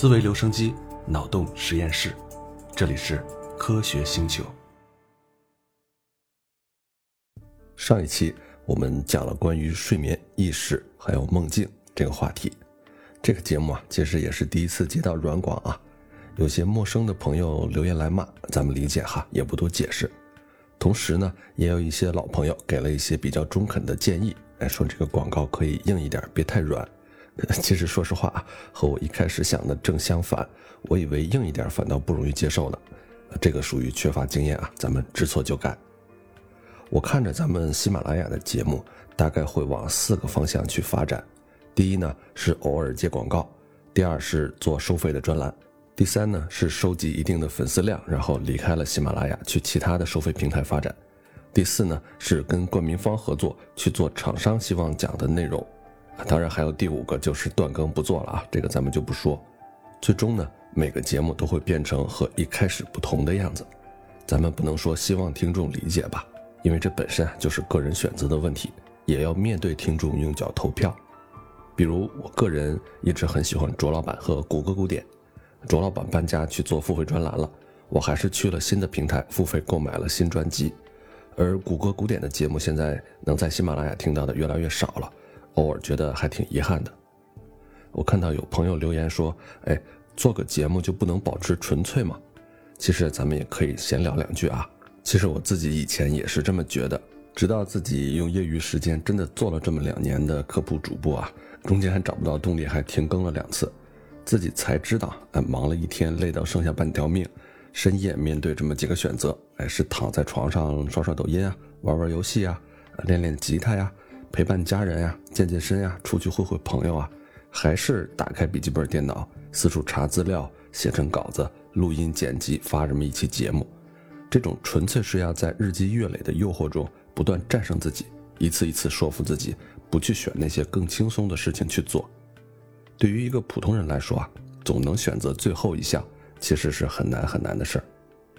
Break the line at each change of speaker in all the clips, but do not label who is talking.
思维留声机，脑洞实验室，这里是科学星球。
上一期我们讲了关于睡眠、意识还有梦境这个话题。这个节目啊，其实也是第一次接到软广啊，有些陌生的朋友留言来骂，咱们理解哈，也不多解释。同时呢，也有一些老朋友给了一些比较中肯的建议，哎，说这个广告可以硬一点，别太软。其实说实话啊，和我一开始想的正相反，我以为硬一点反倒不容易接受呢。这个属于缺乏经验啊，咱们知错就改。我看着咱们喜马拉雅的节目，大概会往四个方向去发展。第一呢是偶尔接广告，第二是做收费的专栏，第三呢是收集一定的粉丝量，然后离开了喜马拉雅去其他的收费平台发展，第四呢是跟冠名方合作去做厂商希望讲的内容，当然还有第五个就是断更不做了啊，这个咱们就不说。最终呢每个节目都会变成和一开始不同的样子，咱们不能说希望听众理解吧，因为这本身就是个人选择的问题，也要面对听众用脚投票。比如我个人一直很喜欢卓老板和谷歌古典，卓老板搬家去做付费专栏了，我还是去了新的平台付费购买了新专辑，而谷歌古典的节目现在能在喜马拉雅听到的越来越少了，偶尔觉得还挺遗憾的。我看到有朋友留言说：“哎，做个节目就不能保持纯粹吗？”其实咱们也可以闲聊两句啊。其实我自己以前也是这么觉得，直到自己用业余时间真的做了这么两年的科普主播啊。中间还找不到动力，还停更了两次，自己才知道，哎，忙了一天，累到剩下半条命，深夜面对这么几个选择，哎，是躺在床上刷刷抖音啊，玩玩游戏啊，练练吉他呀，陪伴家人呀，健健身呀，出去会会朋友啊，还是打开笔记本电脑，四处查资料，写成稿子，录音剪辑，发这么一期节目，这种纯粹是要在日积月累的诱惑中不断战胜自己，一次一次说服自己。不去选那些更轻松的事情去做，对于一个普通人来说啊，总能选择最后一项，其实是很难很难的事儿。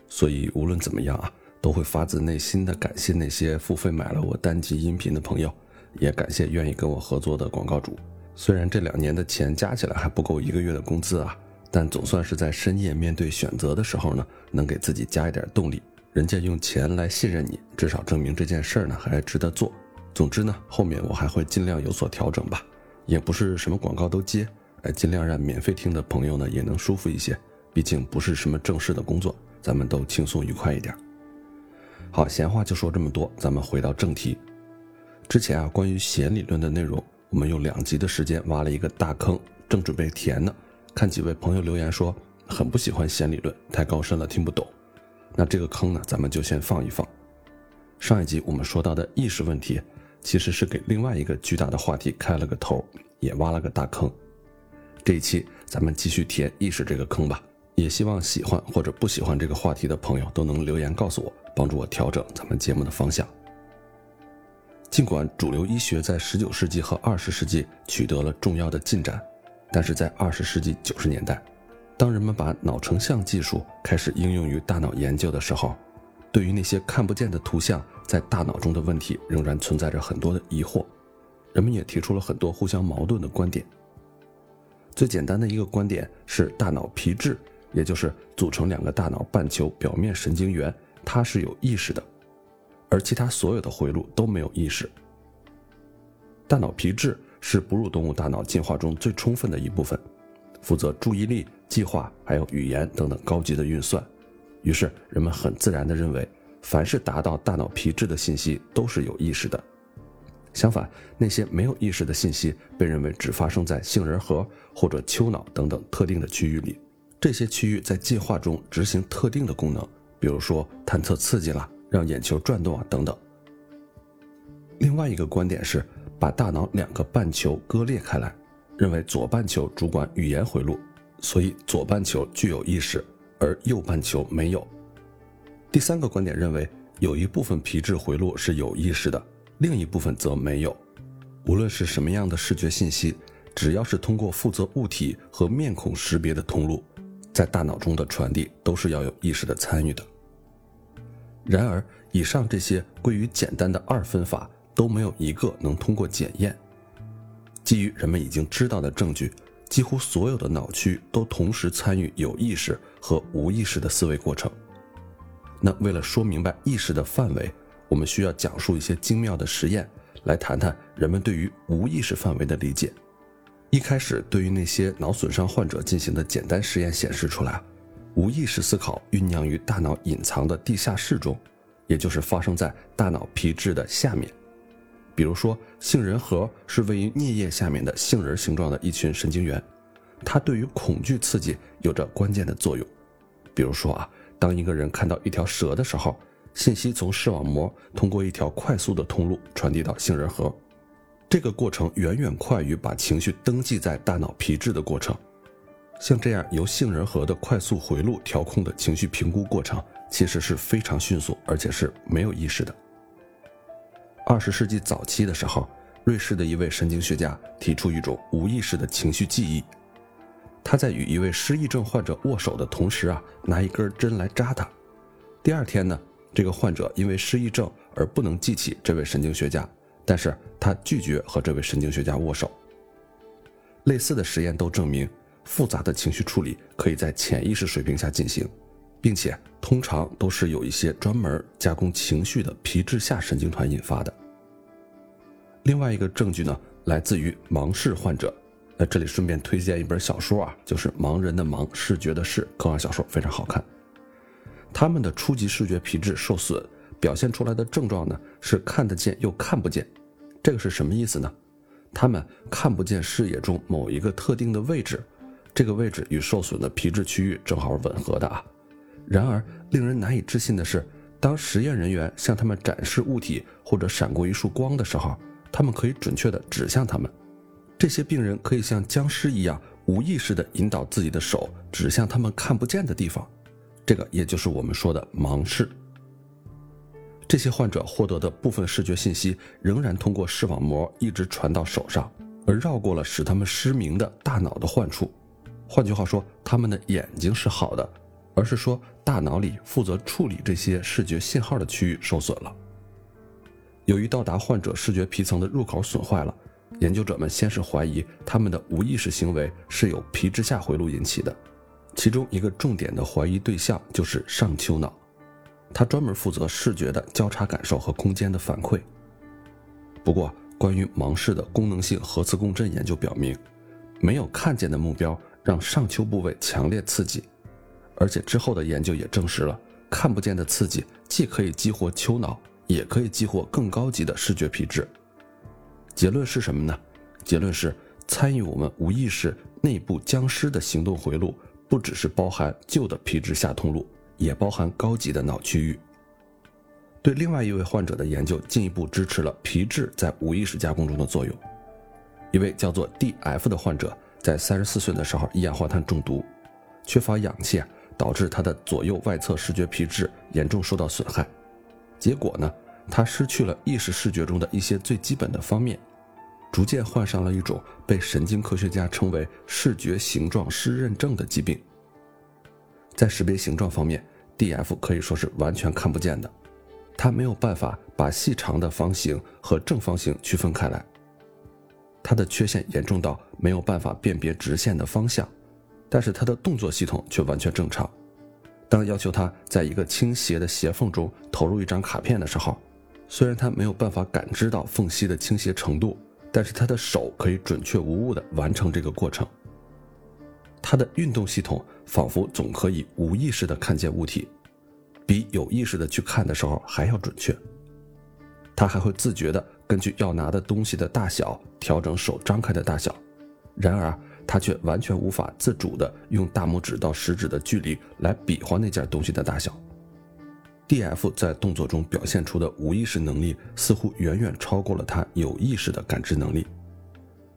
所以无论怎么样啊，都会发自内心的感谢那些付费买了我单集音频的朋友，也感谢愿意跟我合作的广告主。虽然这两年的钱加起来还不够一个月的工资啊，但总算是在深夜面对选择的时候呢，能给自己加一点动力。人家用钱来信任你，至少证明这件事儿呢还值得做。总之呢，后面我还会尽量有所调整吧，也不是什么广告都接，哎，尽量让免费听的朋友呢也能舒服一些，毕竟不是什么正式的工作，咱们都轻松愉快一点。好，闲话就说这么多，咱们回到正题。之前啊，关于弦理论的内容，我们用两集的时间挖了一个大坑，正准备填呢，看几位朋友留言说很不喜欢弦理论，太高深了听不懂，那这个坑呢，咱们就先放一放。上一集我们说到的意识问题。其实是给另外一个巨大的话题开了个头，也挖了个大坑。这一期咱们继续填意识这个坑吧。也希望喜欢或者不喜欢这个话题的朋友都能留言告诉我，帮助我调整咱们节目的方向。尽管主流医学在19世纪和20世纪取得了重要的进展，但是在20世纪90年代，当人们把脑成像技术开始应用于大脑研究的时候，对于那些看不见的图像。在大脑中的问题仍然存在着很多的疑惑，人们也提出了很多互相矛盾的观点。最简单的一个观点是，大脑皮质，也就是组成两个大脑半球表面神经元，它是有意识的，而其他所有的回路都没有意识。大脑皮质是哺乳动物大脑进化中最充分的一部分，负责注意力、计划还有语言等等高级的运算。于是人们很自然地认为。凡是达到大脑皮质的信息都是有意识的，相反，那些没有意识的信息被认为只发生在杏仁核或者丘脑等等特定的区域里。这些区域在进化中执行特定的功能，比如说探测刺激啦，让眼球转动啊等等。另外一个观点是把大脑两个半球割裂开来，认为左半球主管语言回路，所以左半球具有意识，而右半球没有。第三个观点认为，有一部分皮质回路是有意识的，另一部分则没有。无论是什么样的视觉信息，只要是通过负责物体和面孔识别的通路，在大脑中的传递都是要有意识的参与的。然而，以上这些归于简单的二分法都没有一个能通过检验。基于人们已经知道的证据，几乎所有的脑区都同时参与有意识和无意识的思维过程。那为了说明白意识的范围，我们需要讲述一些精妙的实验，来谈谈人们对于无意识范围的理解。一开始，对于那些脑损伤患者进行的简单实验显示出来，无意识思考酝酿于大脑隐藏的地下室中，也就是发生在大脑皮质的下面。比如说，杏仁核是位于颞叶下面的杏仁形状的一群神经元，它对于恐惧刺激有着关键的作用。比如说啊，当一个人看到一条蛇的时候，信息从视网膜通过一条快速的通路传递到杏仁核。这个过程远远快于把情绪登记在大脑皮质的过程。像这样由杏仁核的快速回路调控的情绪评估过程，其实是非常迅速，而且是没有意识的。二十世纪早期的时候，瑞士的一位神经学家提出一种无意识的情绪记忆。他在与一位失忆症患者握手的同时啊，拿一根针来扎他。第二天呢，这个患者因为失忆症而不能记起这位神经学家。但是他拒绝和这位神经学家握手。类似的实验都证明，复杂的情绪处理可以在潜意识水平下进行，并且通常都是有一些专门加工情绪的皮质下神经团引发的。另外一个证据呢，来自于盲视患者。那这里顺便推荐一本小说啊，就是《盲人的盲，视觉的视》科幻小说，非常好看。他们的初级视觉皮质受损。表现出来的症状呢是看得见又看不见，这个是什么意思呢？他们看不见视野中某一个特定的位置，这个位置与受损的皮质区域正好吻合的啊。然而，令人难以置信的是，当实验人员向他们展示物体或者闪过一束光的时候，他们可以准确地指向他们。这些病人可以像僵尸一样无意识地引导自己的手指向他们看不见的地方，这个也就是我们说的盲视。这些患者获得的部分视觉信息仍然通过视网膜一直传到手上，而绕过了使他们失明的大脑的患处。换句话说，他们的眼睛是好的，而是说大脑里负责处理这些视觉信号的区域受损了。由于到达患者视觉皮层的入口损坏了，研究者们先是怀疑他们的无意识行为是由皮质下回路引起的，其中一个重点的怀疑对象就是上丘脑。它专门负责视觉的交叉感受和空间的反馈。不过，关于盲视的功能性核磁共振研究表明，没有看见的目标让上丘部位强烈刺激，而且之后的研究也证实了，看不见的刺激既可以激活丘脑，也可以激活更高级的视觉皮质。结论是什么呢？结论是，参与我们无意识内部僵尸的行动回路，不只是包含旧的皮质下通路。也包含高级的脑区域。对另外一位患者的研究进一步支持了皮质在无意识加工中的作用。一位叫做 D.F 的患者在三十四岁的时候一氧化碳中毒，缺乏氧气啊，导致他的左右外侧视觉皮质严重受到损害。结果呢，他失去了意识视觉中的一些最基本的方面，逐渐患上了一种被神经科学家称为视觉形状失认症的疾病。在识别形状方面。D.F 可以说是完全看不见的，他没有办法把细长的方形和正方形区分开来。他的缺陷严重到没有办法辨别直线的方向，但是他的动作系统却完全正常。当要求他在一个倾斜的斜缝中投入一张卡片的时候，虽然他没有办法感知到缝隙的倾斜程度，但是他的手可以准确无误地完成这个过程。他的运动系统仿佛总可以无意识地看见物体，比有意识的去看的时候还要准确。他还会自觉地根据要拿的东西的大小调整手张开的大小，然而他却完全无法自主地用大拇指到食指的距离来比划那件东西的大小。D.F 在动作中表现出的无意识能力似乎远远超过了他有意识的感知能力。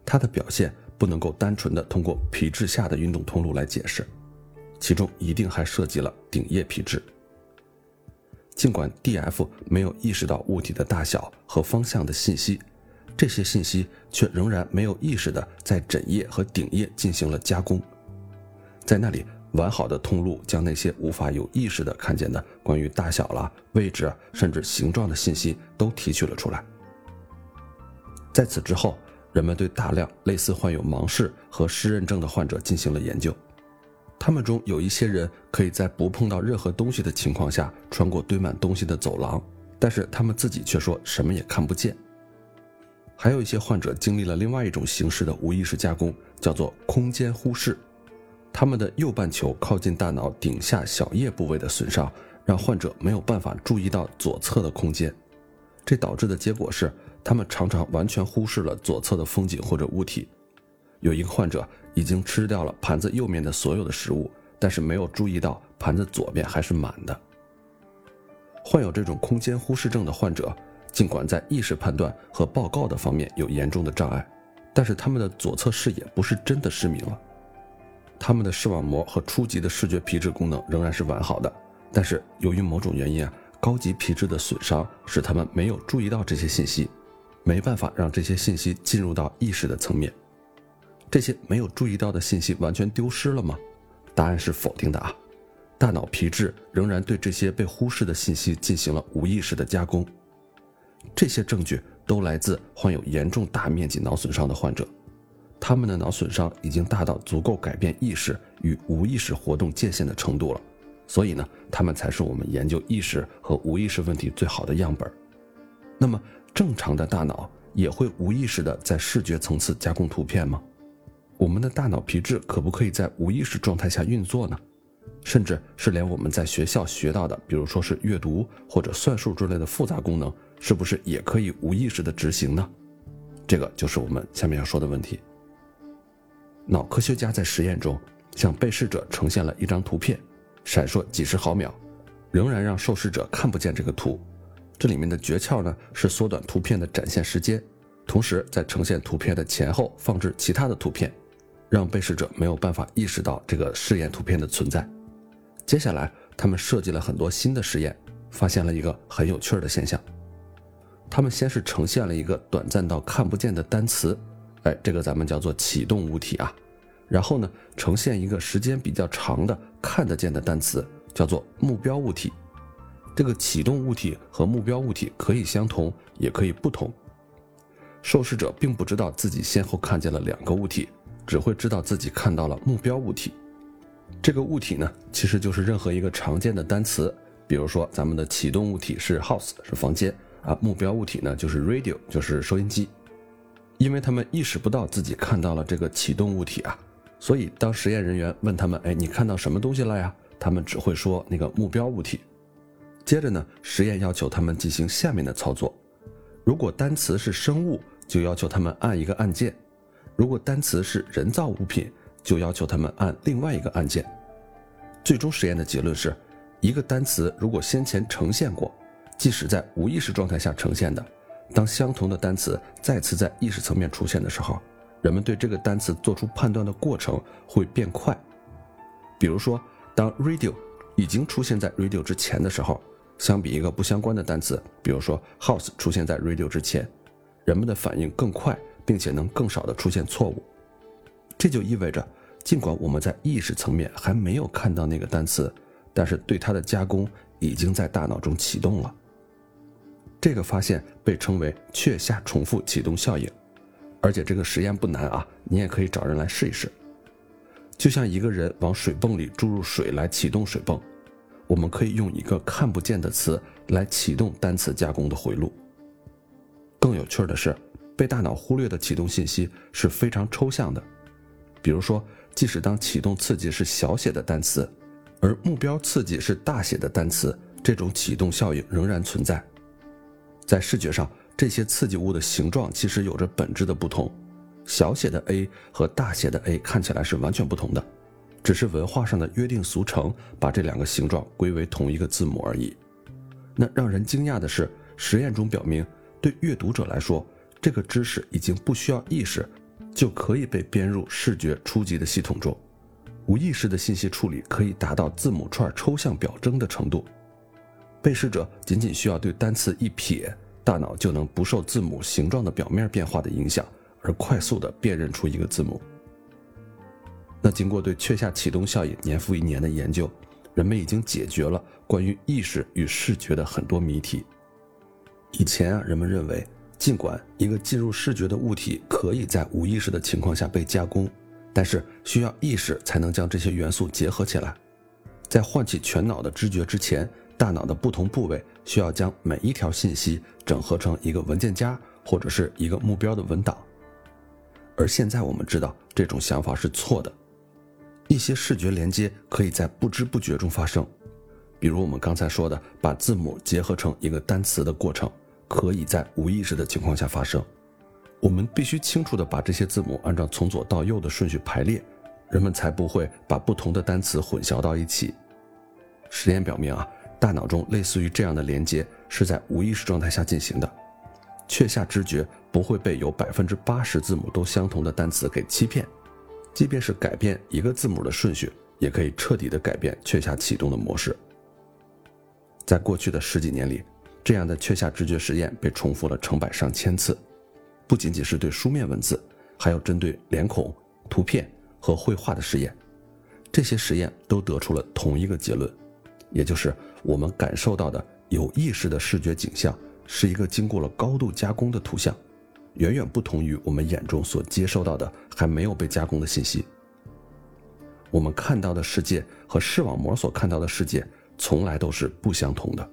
他的表现。不能够单纯的通过皮质下的运动通路来解释，其中一定还涉及了顶叶皮质。尽管 D.F 没有意识到物体的大小和方向的信息，这些信息却仍然没有意识的在枕叶和顶叶进行了加工，在那里完好的通路将那些无法有意识的看见的关于大小啦、位置甚至形状的信息都提取了出来。在此之后。人们对大量类似患有盲视和失认症的患者进行了研究。他们中有一些人可以在不碰到任何东西的情况下穿过堆满东西的走廊，但是他们自己却说什么也看不见。还有一些患者经历了另外一种形式的无意识加工，叫做空间忽视。他们的右半球靠近大脑顶下小叶部位的损伤，让患者没有办法注意到左侧的空间。这导致的结果是，他们常常完全忽视了左侧的风景或者物体。有一个患者已经吃掉了盘子右面的所有的食物，但是没有注意到盘子左边还是满的。患有这种空间忽视症的患者，尽管在意识判断和报告的方面有严重的障碍，但是他们的左侧视野不是真的失明了。他们的视网膜和初级的视觉皮质功能仍然是完好的，但是由于某种原因啊。高级皮质的损伤使他们没有注意到这些信息，没办法让这些信息进入到意识的层面。这些没有注意到的信息完全丢失了吗？答案是否定的啊！大脑皮质仍然对这些被忽视的信息进行了无意识的加工。这些证据都来自患有严重大面积脑损伤的患者，他们的脑损伤已经大到足够改变意识与无意识活动界限的程度了。所以呢，他们才是我们研究意识和无意识问题最好的样本。那么，正常的大脑也会无意识的在视觉层次加工图片吗？我们的大脑皮质可不可以在无意识状态下运作呢？甚至是连我们在学校学到的，比如说是阅读或者算术之类的复杂功能，是不是也可以无意识的执行呢？这个就是我们下面要说的问题。脑科学家在实验中向被试者呈现了一张图片。闪烁几十毫秒，仍然让受试者看不见这个图。这里面的诀窍呢是缩短图片的展现时间，同时在呈现图片的前后放置其他的图片，让被试者没有办法意识到这个试验图片的存在。接下来，他们设计了很多新的实验，发现了一个很有趣的现象。他们先是呈现了一个短暂到看不见的单词，哎，这个咱们叫做启动物体啊。然后呢，呈现一个时间比较长的看得见的单词，叫做目标物体。这个启动物体和目标物体可以相同，也可以不同。受试者并不知道自己先后看见了两个物体，只会知道自己看到了目标物体。这个物体呢，其实就是任何一个常见的单词，比如说咱们的启动物体是 house，是房间啊，目标物体呢就是 radio，就是收音机。因为他们意识不到自己看到了这个启动物体啊。所以，当实验人员问他们：“哎，你看到什么东西了呀？”他们只会说那个目标物体。接着呢，实验要求他们进行下面的操作：如果单词是生物，就要求他们按一个按键；如果单词是人造物品，就要求他们按另外一个按键。最终实验的结论是：一个单词如果先前呈现过，即使在无意识状态下呈现的，当相同的单词再次在意识层面出现的时候。人们对这个单词做出判断的过程会变快。比如说，当 radio 已经出现在 radio 之前的时候，相比一个不相关的单词，比如说 house 出现在 radio 之前，人们的反应更快，并且能更少的出现错误。这就意味着，尽管我们在意识层面还没有看到那个单词，但是对它的加工已经在大脑中启动了。这个发现被称为确下重复启动效应。而且这个实验不难啊，你也可以找人来试一试。就像一个人往水泵里注入水来启动水泵，我们可以用一个看不见的词来启动单词加工的回路。更有趣的是，被大脑忽略的启动信息是非常抽象的。比如说，即使当启动刺激是小写的单词，而目标刺激是大写的单词，这种启动效应仍然存在。在视觉上。这些刺激物的形状其实有着本质的不同，小写的 a 和大写的 a 看起来是完全不同的，只是文化上的约定俗成把这两个形状归为同一个字母而已。那让人惊讶的是，实验中表明，对阅读者来说，这个知识已经不需要意识，就可以被编入视觉初级的系统中，无意识的信息处理可以达到字母串抽象表征的程度，被试者仅仅需要对单词一瞥。大脑就能不受字母形状的表面变化的影响，而快速地辨认出一个字母。那经过对确下启动效应年复一年的研究，人们已经解决了关于意识与视觉的很多谜题。以前啊，人们认为尽管一个进入视觉的物体可以在无意识的情况下被加工，但是需要意识才能将这些元素结合起来。在唤起全脑的知觉之前，大脑的不同部位需要将每一条信息整合成一个文件夹或者是一个目标的文档。而现在我们知道这种想法是错的。一些视觉连接可以在不知不觉中发生，比如我们刚才说的把字母结合成一个单词的过程，可以在无意识的情况下发生。我们必须清楚地把这些字母按照从左到右的顺序排列，人们才不会把不同的单词混淆到一起。实验表明啊，大脑中类似于这样的连接是在无意识状态下进行的，确下知觉不会被有百分之八十字母都相同的单词给欺骗。即便是改变一个字母的顺序，也可以彻底的改变确下启动的模式。在过去的十几年里，这样的确下知觉实验被重复了成百上千次，不仅仅是对书面文字，还有针对脸孔、图片和绘画的实验。这些实验都得出了同一个结论，也就是我们感受到的有意识的视觉景象是一个经过了高度加工的图像。远远不同于我们眼中所接收到的还没有被加工的信息。我们看到的世界和视网膜所看到的世界从来都是不相同的。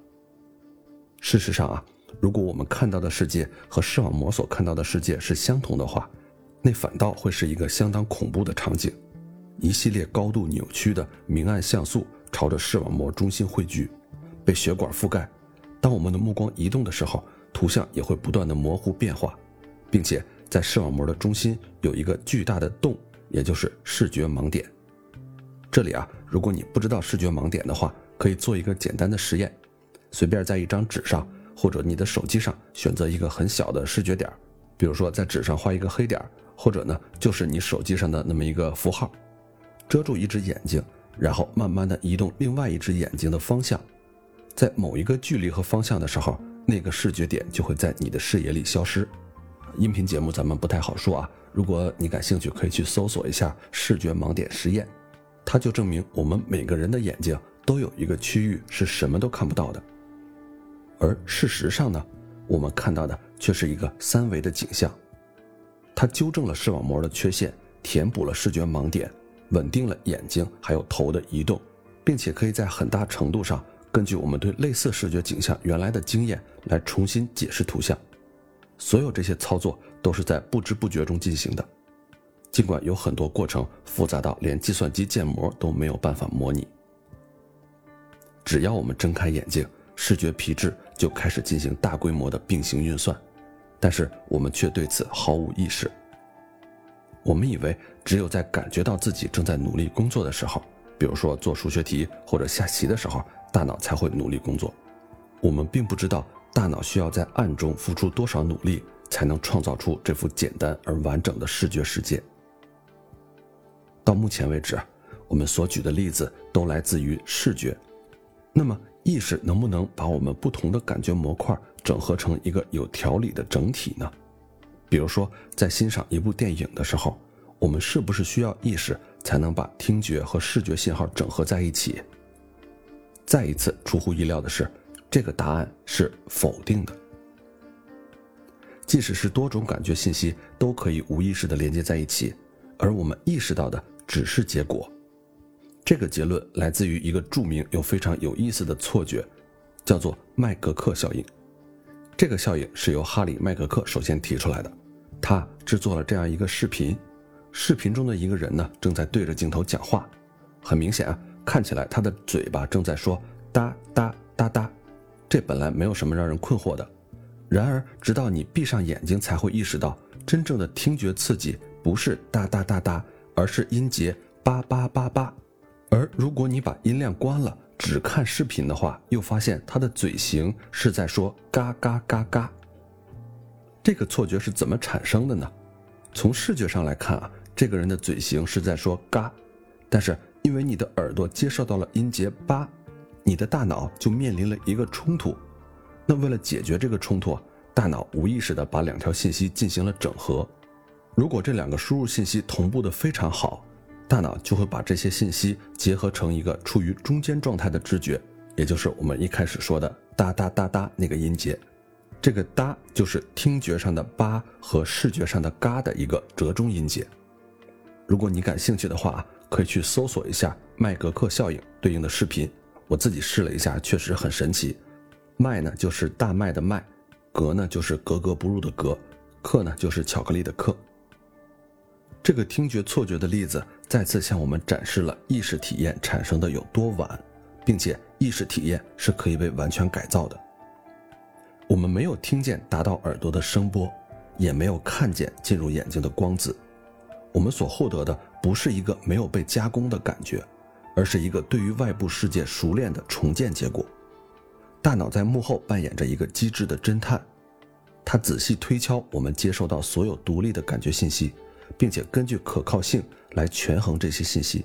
事实上啊，如果我们看到的世界和视网膜所看到的世界是相同的话，那反倒会是一个相当恐怖的场景：一系列高度扭曲的明暗像素朝着视网膜中心汇聚，被血管覆盖。当我们的目光移动的时候，图像也会不断的模糊变化。并且在视网膜的中心有一个巨大的洞，也就是视觉盲点。这里啊，如果你不知道视觉盲点的话，可以做一个简单的实验：随便在一张纸上或者你的手机上选择一个很小的视觉点，比如说在纸上画一个黑点，或者呢就是你手机上的那么一个符号，遮住一只眼睛，然后慢慢的移动另外一只眼睛的方向，在某一个距离和方向的时候，那个视觉点就会在你的视野里消失。音频节目咱们不太好说啊，如果你感兴趣，可以去搜索一下视觉盲点实验，它就证明我们每个人的眼睛都有一个区域是什么都看不到的，而事实上呢，我们看到的却是一个三维的景象，它纠正了视网膜的缺陷，填补了视觉盲点，稳定了眼睛还有头的移动，并且可以在很大程度上根据我们对类似视觉景象原来的经验来重新解释图像。所有这些操作都是在不知不觉中进行的，尽管有很多过程复杂到连计算机建模都没有办法模拟。只要我们睁开眼睛，视觉皮质就开始进行大规模的并行运算，但是我们却对此毫无意识。我们以为只有在感觉到自己正在努力工作的时候，比如说做数学题或者下棋的时候，大脑才会努力工作。我们并不知道。大脑需要在暗中付出多少努力，才能创造出这幅简单而完整的视觉世界？到目前为止，我们所举的例子都来自于视觉。那么，意识能不能把我们不同的感觉模块整合成一个有条理的整体呢？比如说，在欣赏一部电影的时候，我们是不是需要意识才能把听觉和视觉信号整合在一起？再一次出乎意料的是。这个答案是否定的。即使是多种感觉信息都可以无意识的连接在一起，而我们意识到的只是结果。这个结论来自于一个著名又非常有意思的错觉，叫做麦格克效应。这个效应是由哈里·麦格克首先提出来的。他制作了这样一个视频，视频中的一个人呢正在对着镜头讲话，很明显啊，看起来他的嘴巴正在说哒哒哒哒。这本来没有什么让人困惑的，然而直到你闭上眼睛，才会意识到，真正的听觉刺激不是哒哒哒哒，而是音节叭叭叭叭。而如果你把音量关了，只看视频的话，又发现他的嘴型是在说嘎嘎嘎嘎。这个错觉是怎么产生的呢？从视觉上来看啊，这个人的嘴型是在说嘎，但是因为你的耳朵接受到了音节八。你的大脑就面临了一个冲突，那为了解决这个冲突，大脑无意识地把两条信息进行了整合。如果这两个输入信息同步的非常好，大脑就会把这些信息结合成一个处于中间状态的知觉，也就是我们一开始说的哒哒哒哒那个音节。这个哒就是听觉上的巴和视觉上的嘎的一个折中音节。如果你感兴趣的话，可以去搜索一下麦格克效应对应的视频。我自己试了一下，确实很神奇。麦呢就是大麦的麦，格呢就是格格不入的格，克呢就是巧克力的克。这个听觉错觉的例子再次向我们展示了意识体验产生的有多晚，并且意识体验是可以被完全改造的。我们没有听见达到耳朵的声波，也没有看见进入眼睛的光子，我们所获得的不是一个没有被加工的感觉，而是一个对于外部世界熟练的重建结果。大脑在幕后扮演着一个机智的侦探，它仔细推敲我们接受到所有独立的感觉信息。并且根据可靠性来权衡这些信息，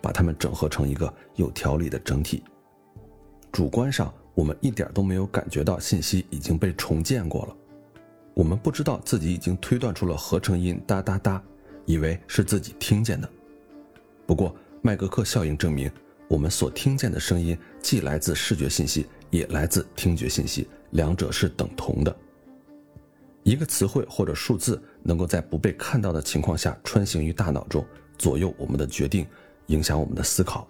把它们整合成一个有条理的整体。主观上，我们一点都没有感觉到信息已经被重建过了，我们不知道自己已经推断出了合成音哒哒哒，以为是自己听见的。不过，麦格克效应证明，我们所听见的声音既来自视觉信息，也来自听觉信息，两者是等同的。一个词汇或者数字能够在不被看到的情况下穿行于大脑中，左右我们的决定，影响我们的思考。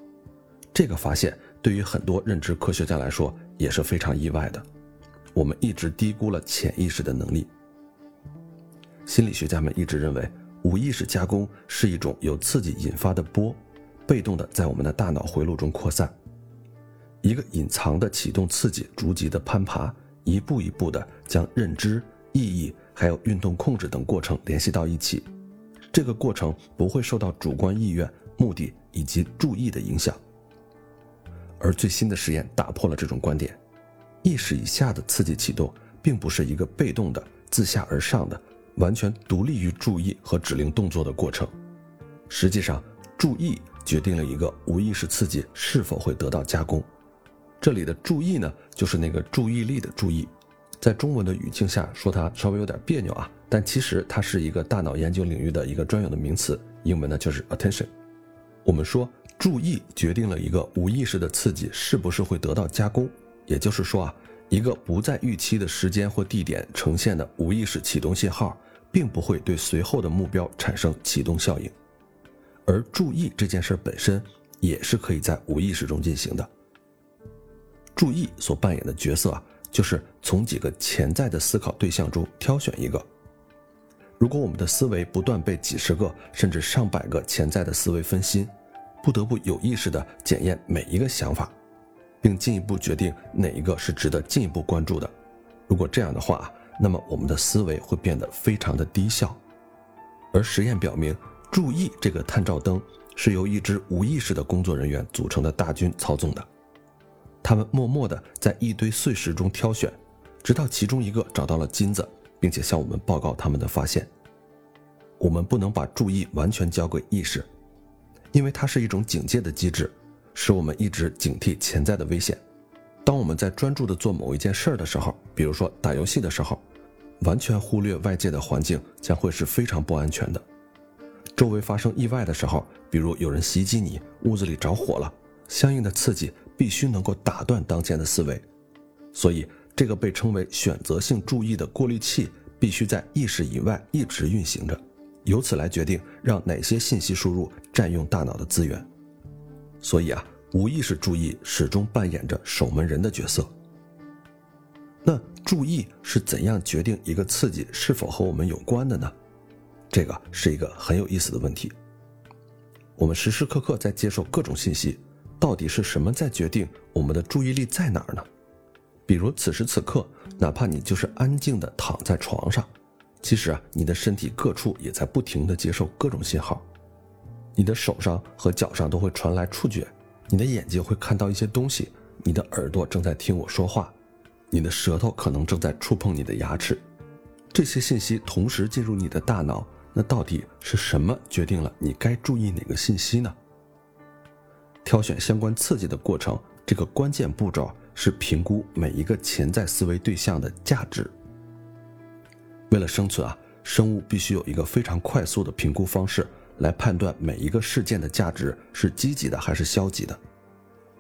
这个发现对于很多认知科学家来说也是非常意外的。我们一直低估了潜意识的能力。心理学家们一直认为，无意识加工是一种由刺激引发的波，被动的在我们的大脑回路中扩散。一个隐藏的启动刺激逐级的攀爬，一步一步的将认知。意义还有运动控制等过程联系到一起，这个过程不会受到主观意愿、目的以及注意的影响。而最新的实验打破了这种观点，意识以下的刺激启动并不是一个被动的、自下而上的、完全独立于注意和指令动作的过程。实际上，注意决定了一个无意识刺激是否会得到加工。这里的注意呢，就是那个注意力的注意。在中文的语境下说它稍微有点别扭啊，但其实它是一个大脑研究领域的一个专有的名词，英文呢就是 attention。我们说注意决定了一个无意识的刺激是不是会得到加工，也就是说啊，一个不在预期的时间或地点呈现的无意识启动信号，并不会对随后的目标产生启动效应，而注意这件事本身也是可以在无意识中进行的。注意所扮演的角色啊。就是从几个潜在的思考对象中挑选一个。如果我们的思维不断被几十个甚至上百个潜在的思维分心，不得不有意识地检验每一个想法，并进一步决定哪一个是值得进一步关注的。如果这样的话，那么我们的思维会变得非常的低效。而实验表明，注意这个探照灯是由一支无意识的工作人员组成的大军操纵的。他们默默地在一堆碎石中挑选，直到其中一个找到了金子，并且向我们报告他们的发现。我们不能把注意完全交给意识，因为它是一种警戒的机制，使我们一直警惕潜在的危险。当我们在专注地做某一件事的时候，比如说打游戏的时候，完全忽略外界的环境将会是非常不安全的。周围发生意外的时候，比如有人袭击你，屋子里着火了，相应的刺激。必须能够打断当前的思维，所以这个被称为选择性注意的过滤器必须在意识以外一直运行着，由此来决定让哪些信息输入占用大脑的资源。所以啊，无意识注意始终扮演着守门人的角色。那注意是怎样决定一个刺激是否和我们有关的呢？这个是一个很有意思的问题。我们时时刻刻在接受各种信息。到底是什么在决定我们的注意力在哪儿呢？比如此时此刻，哪怕你就是安静的躺在床上，其实啊，你的身体各处也在不停的接受各种信号。你的手上和脚上都会传来触觉，你的眼睛会看到一些东西，你的耳朵正在听我说话，你的舌头可能正在触碰你的牙齿。这些信息同时进入你的大脑，那到底是什么决定了你该注意哪个信息呢？挑选相关刺激的过程，这个关键步骤是评估每一个潜在思维对象的价值。为了生存啊，生物必须有一个非常快速的评估方式来判断每一个事件的价值是积极的还是消极的。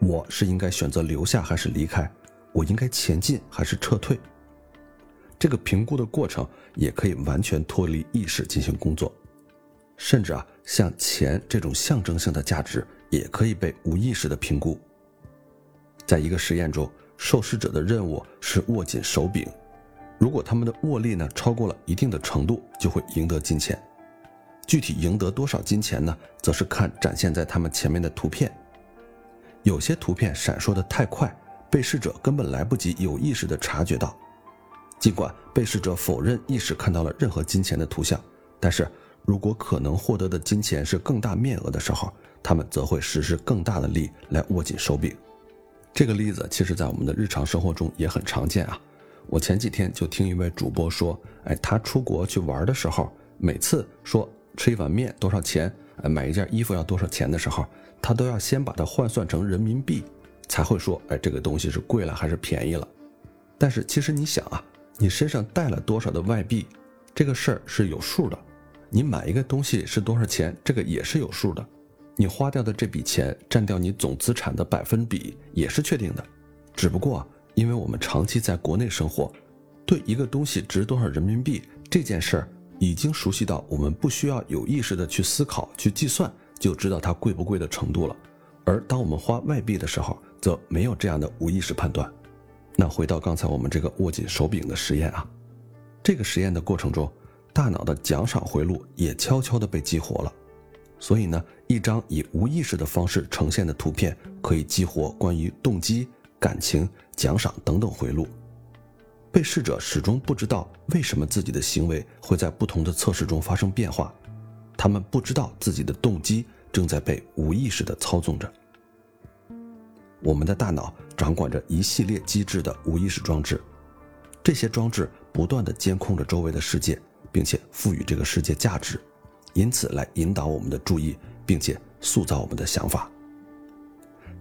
我是应该选择留下还是离开？我应该前进还是撤退？这个评估的过程也可以完全脱离意识进行工作，甚至啊，像钱这种象征性的价值也可以被无意识的评估。在一个实验中，受试者的任务是握紧手柄，如果他们的握力呢超过了一定的程度，就会赢得金钱。具体赢得多少金钱呢？则是看展现在他们前面的图片。有些图片闪烁的太快，被试者根本来不及有意识的察觉到。尽管被试者否认意识看到了任何金钱的图像，但是如果可能获得的金钱是更大面额的时候，他们则会实施更大的力来握紧手柄。这个例子其实在我们的日常生活中也很常见啊。我前几天就听一位主播说，哎，他出国去玩的时候，每次说。吃一碗面多少钱？买一件衣服要多少钱的时候，他都要先把它换算成人民币，才会说，哎，这个东西是贵了还是便宜了？但是其实你想啊，你身上带了多少的外币，这个事儿是有数的。你买一个东西是多少钱，这个也是有数的。你花掉的这笔钱占掉你总资产的百分比也是确定的。只不过因为我们长期在国内生活，对一个东西值多少人民币这件事儿。已经熟悉到我们不需要有意识的去思考、去计算，就知道它贵不贵的程度了。而当我们花外币的时候，则没有这样的无意识判断。那回到刚才我们这个握紧手柄的实验啊，这个实验的过程中，大脑的奖赏回路也悄悄地被激活了。所以呢，一张以无意识的方式呈现的图片，可以激活关于动机、感情、奖赏等等回路。被试者始终不知道为什么自己的行为会在不同的测试中发生变化，他们不知道自己的动机正在被无意识地操纵着。我们的大脑掌管着一系列机制的无意识装置，这些装置不断地监控着周围的世界，并且赋予这个世界价值，因此来引导我们的注意，并且塑造我们的想法。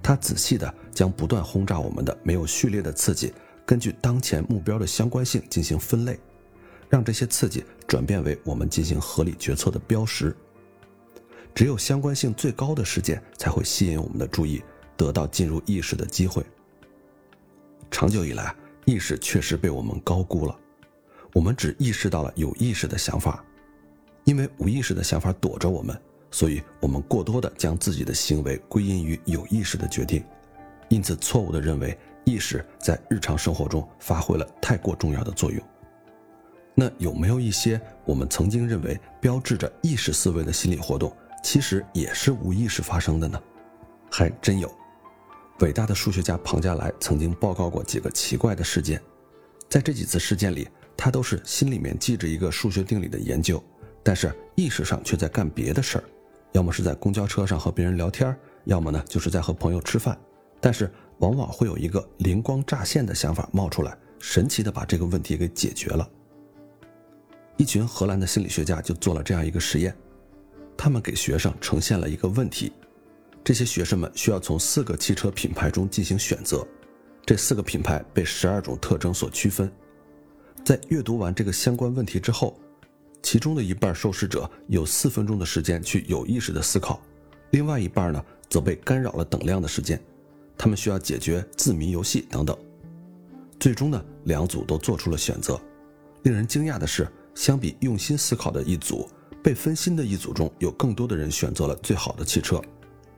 他仔细地将不断轰炸我们的没有序列的刺激。根据当前目标的相关性进行分类，让这些刺激转变为我们进行合理决策的标识。只有相关性最高的事件才会吸引我们的注意，得到进入意识的机会。长久以来，意识确实被我们高估了。我们只意识到了有意识的想法，因为无意识的想法躲着我们，所以我们过多的将自己的行为归因于有意识的决定，因此错误的认为。意识在日常生活中发挥了太过重要的作用。那有没有一些我们曾经认为标志着意识思维的心理活动，其实也是无意识发生的呢？还真有。伟大的数学家庞加莱曾经报告过几个奇怪的事件，在这几次事件里，他都是心里面记着一个数学定理的研究，但是意识上却在干别的事儿，要么是在公交车上和别人聊天，要么呢就是在和朋友吃饭，但是。往往会有一个灵光乍现的想法冒出来，神奇的把这个问题给解决了。一群荷兰的心理学家就做了这样一个实验，他们给学生呈现了一个问题，这些学生们需要从四个汽车品牌中进行选择，这四个品牌被十二种特征所区分。在阅读完这个相关问题之后，其中的一半受试者有四分钟的时间去有意识的思考，另外一半呢则被干扰了等量的时间。他们需要解决字谜游戏等等，最终呢，两组都做出了选择。令人惊讶的是，相比用心思考的一组，被分心的一组中有更多的人选择了最好的汽车。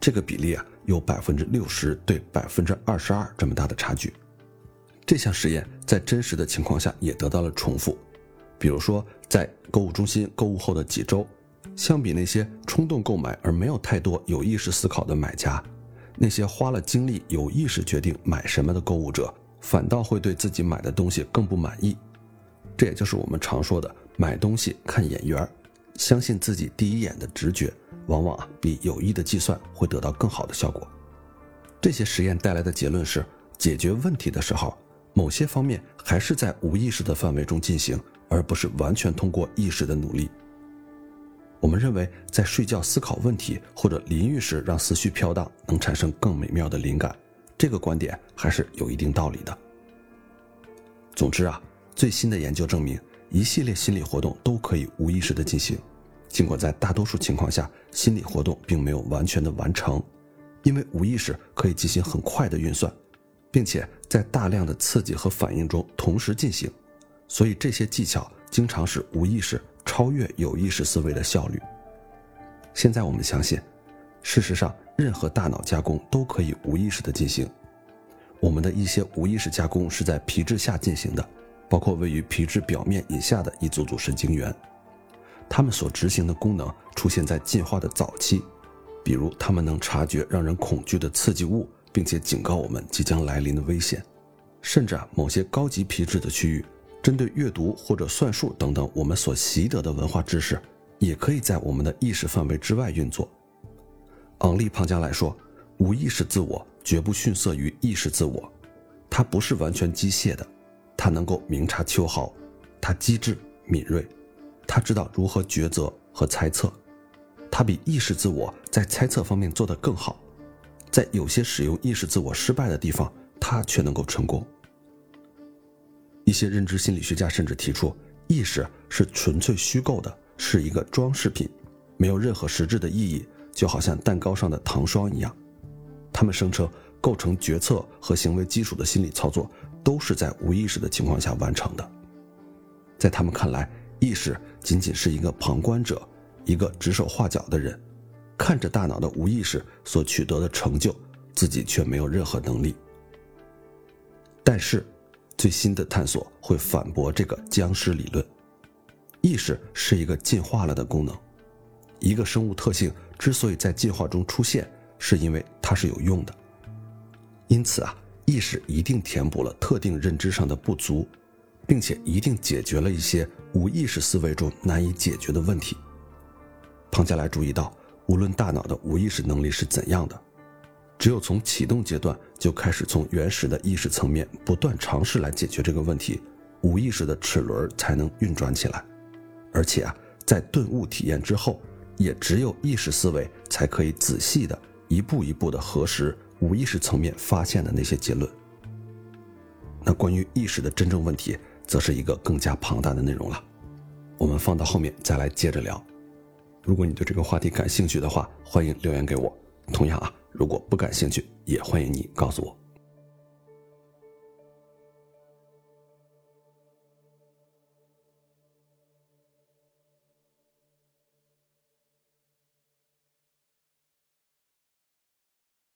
这个比例啊，有百分之六十对百分之二十二这么大的差距。这项实验在真实的情况下也得到了重复。比如说，在购物中心购物后的几周，相比那些冲动购买而没有太多有意识思考的买家。那些花了精力、有意识决定买什么的购物者，反倒会对自己买的东西更不满意。这也就是我们常说的“买东西看眼缘”，相信自己第一眼的直觉，往往啊比有意的计算会得到更好的效果。这些实验带来的结论是：解决问题的时候，某些方面还是在无意识的范围中进行，而不是完全通过意识的努力。我们认为，在睡觉思考问题或者淋浴时让思绪飘荡，能产生更美妙的灵感。这个观点还是有一定道理的。总之啊，最新的研究证明，一系列心理活动都可以无意识的进行。尽管在大多数情况下，心理活动并没有完全的完成，因为无意识可以进行很快的运算，并且在大量的刺激和反应中同时进行。所以这些技巧经常是无意识超越有意识思维的效率。现在我们相信，事实上任何大脑加工都可以无意识的进行。我们的一些无意识加工是在皮质下进行的，包括位于皮质表面以下的一组组神经元。它们所执行的功能出现在进化的早期，比如它们能察觉让人恐惧的刺激物，并且警告我们即将来临的危险。甚至啊，某些高级皮质的区域，针对阅读或者算术等等我们所习得的文化知识，也可以在我们的意识范围之外运作。昂利·庞加莱说：“无意识自我绝不逊色于意识自我，它不是完全机械的，它能够明察秋毫，它机智敏锐。”它知道如何抉择和猜测，它比意识自我在猜测方面做得更好，在有些使用意识自我失败的地方，他却能够成功。一些认知心理学家甚至提出，意识是纯粹虚构的，是一个装饰品，没有任何实质的意义，就好像蛋糕上的糖霜一样。他们声称，构成决策和行为基础的心理操作都是在无意识的情况下完成的。在他们看来，意识仅仅是一个旁观者，一个指手画脚的人，看着大脑的无意识所取得的成就，自己却没有任何能力。但是，最新的探索会反驳这个僵尸理论。意识是一个进化了的功能，一个生物特性之所以在进化中出现，是因为它是有用的。因此啊，意识一定填补了特定认知上的不足。并且一定解决了一些无意识思维中难以解决的问题。庞加莱注意到，无论大脑的无意识能力是怎样的，只有从启动阶段就开始从原始的意识层面不断尝试来解决这个问题，无意识的齿轮才能运转起来。而且啊，在顿悟体验之后，也只有意识思维才可以仔细的一步一步的核实无意识层面发现的那些结论。那关于意识的真正问题。则是一个更加庞大的内容了，我们放到后面再来接着聊。如果你对这个话题感兴趣的话，欢迎留言给我。同样啊，如果不感兴趣，也欢迎你告诉我。